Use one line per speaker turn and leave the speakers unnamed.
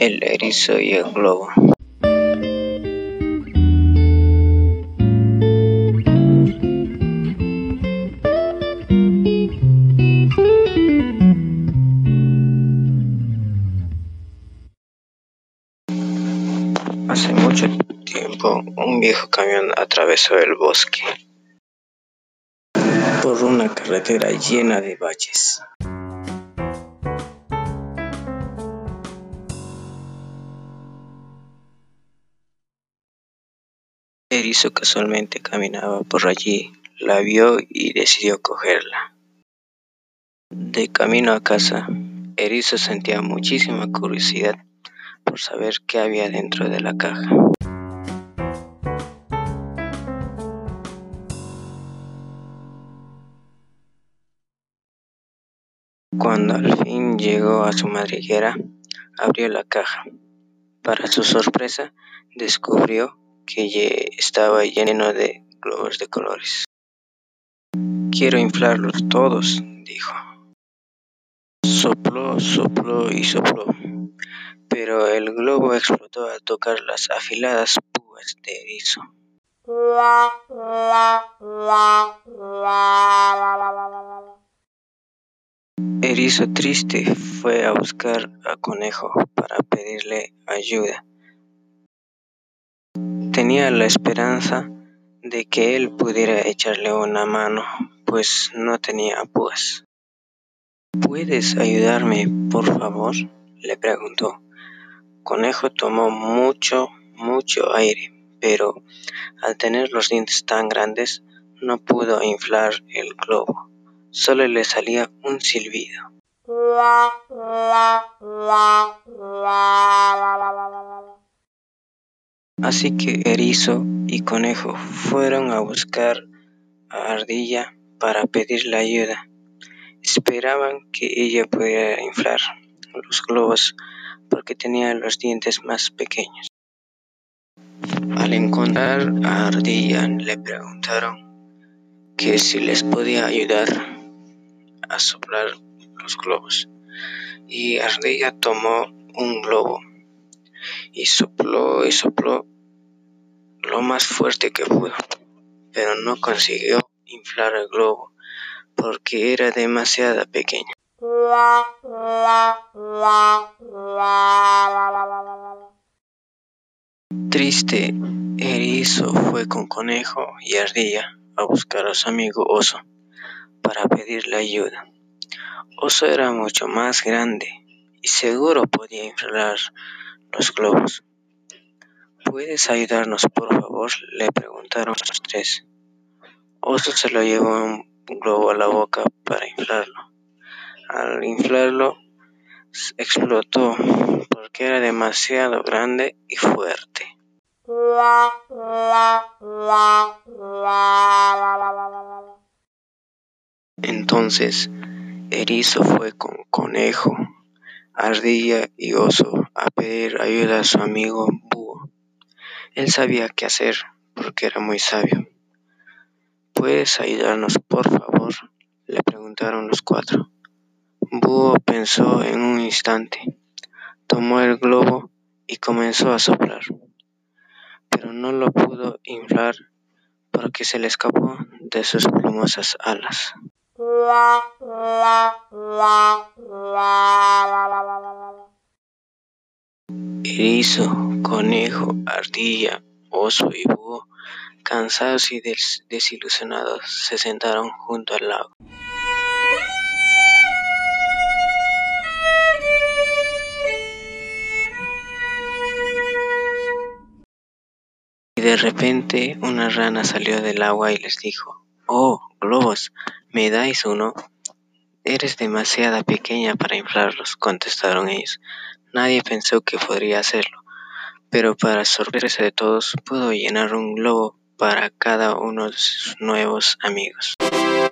El erizo y el globo. Hace mucho tiempo un viejo camión atravesó el bosque por una carretera llena de valles. Erizo casualmente caminaba por allí, la vio y decidió cogerla. De camino a casa, Erizo sentía muchísima curiosidad por saber qué había dentro de la caja. Cuando al fin llegó a su madriguera, abrió la caja. Para su sorpresa, descubrió que estaba lleno de globos de colores. Quiero inflarlos todos, dijo. Sopló, sopló y sopló, pero el globo explotó al tocar las afiladas púas de erizo. Erizo triste fue a buscar a Conejo para pedirle ayuda. Tenía la esperanza de que él pudiera echarle una mano, pues no tenía púas. ¿Puedes ayudarme, por favor? le preguntó. Conejo tomó mucho, mucho aire, pero al tener los dientes tan grandes no pudo inflar el globo. Solo le salía un silbido. Así que Erizo y Conejo fueron a buscar a Ardilla para pedirle ayuda. Esperaban que ella pudiera inflar los globos porque tenía los dientes más pequeños. Al encontrar a Ardilla le preguntaron que si les podía ayudar a soplar los globos. Y Ardilla tomó un globo y sopló y sopló lo más fuerte que pudo, pero no consiguió inflar el globo porque era demasiado pequeño. Triste, Erizo fue con Conejo y Ardilla a buscar a su amigo Oso para pedirle ayuda. Oso era mucho más grande y seguro podía inflar los globos. ¿Puedes ayudarnos, por favor? le preguntaron los tres. Oso se lo llevó un globo a la boca para inflarlo. Al inflarlo, explotó porque era demasiado grande y fuerte. Entonces, Erizo fue con Conejo, Ardilla y Oso a pedir ayuda a su amigo él sabía qué hacer porque era muy sabio. ¿Puedes ayudarnos, por favor? le preguntaron los cuatro. Búho pensó en un instante, tomó el globo y comenzó a soplar, pero no lo pudo inflar porque se le escapó de sus plumosas alas. Erizo, conejo, ardilla, oso y búho, cansados y desilusionados, se sentaron junto al lago. Y de repente una rana salió del agua y les dijo, Oh, globos, ¿me dais uno? Eres demasiada pequeña para inflarlos, contestaron ellos. Nadie pensó que podría hacerlo, pero para sorpresa de todos pudo llenar un globo para cada uno de sus nuevos amigos.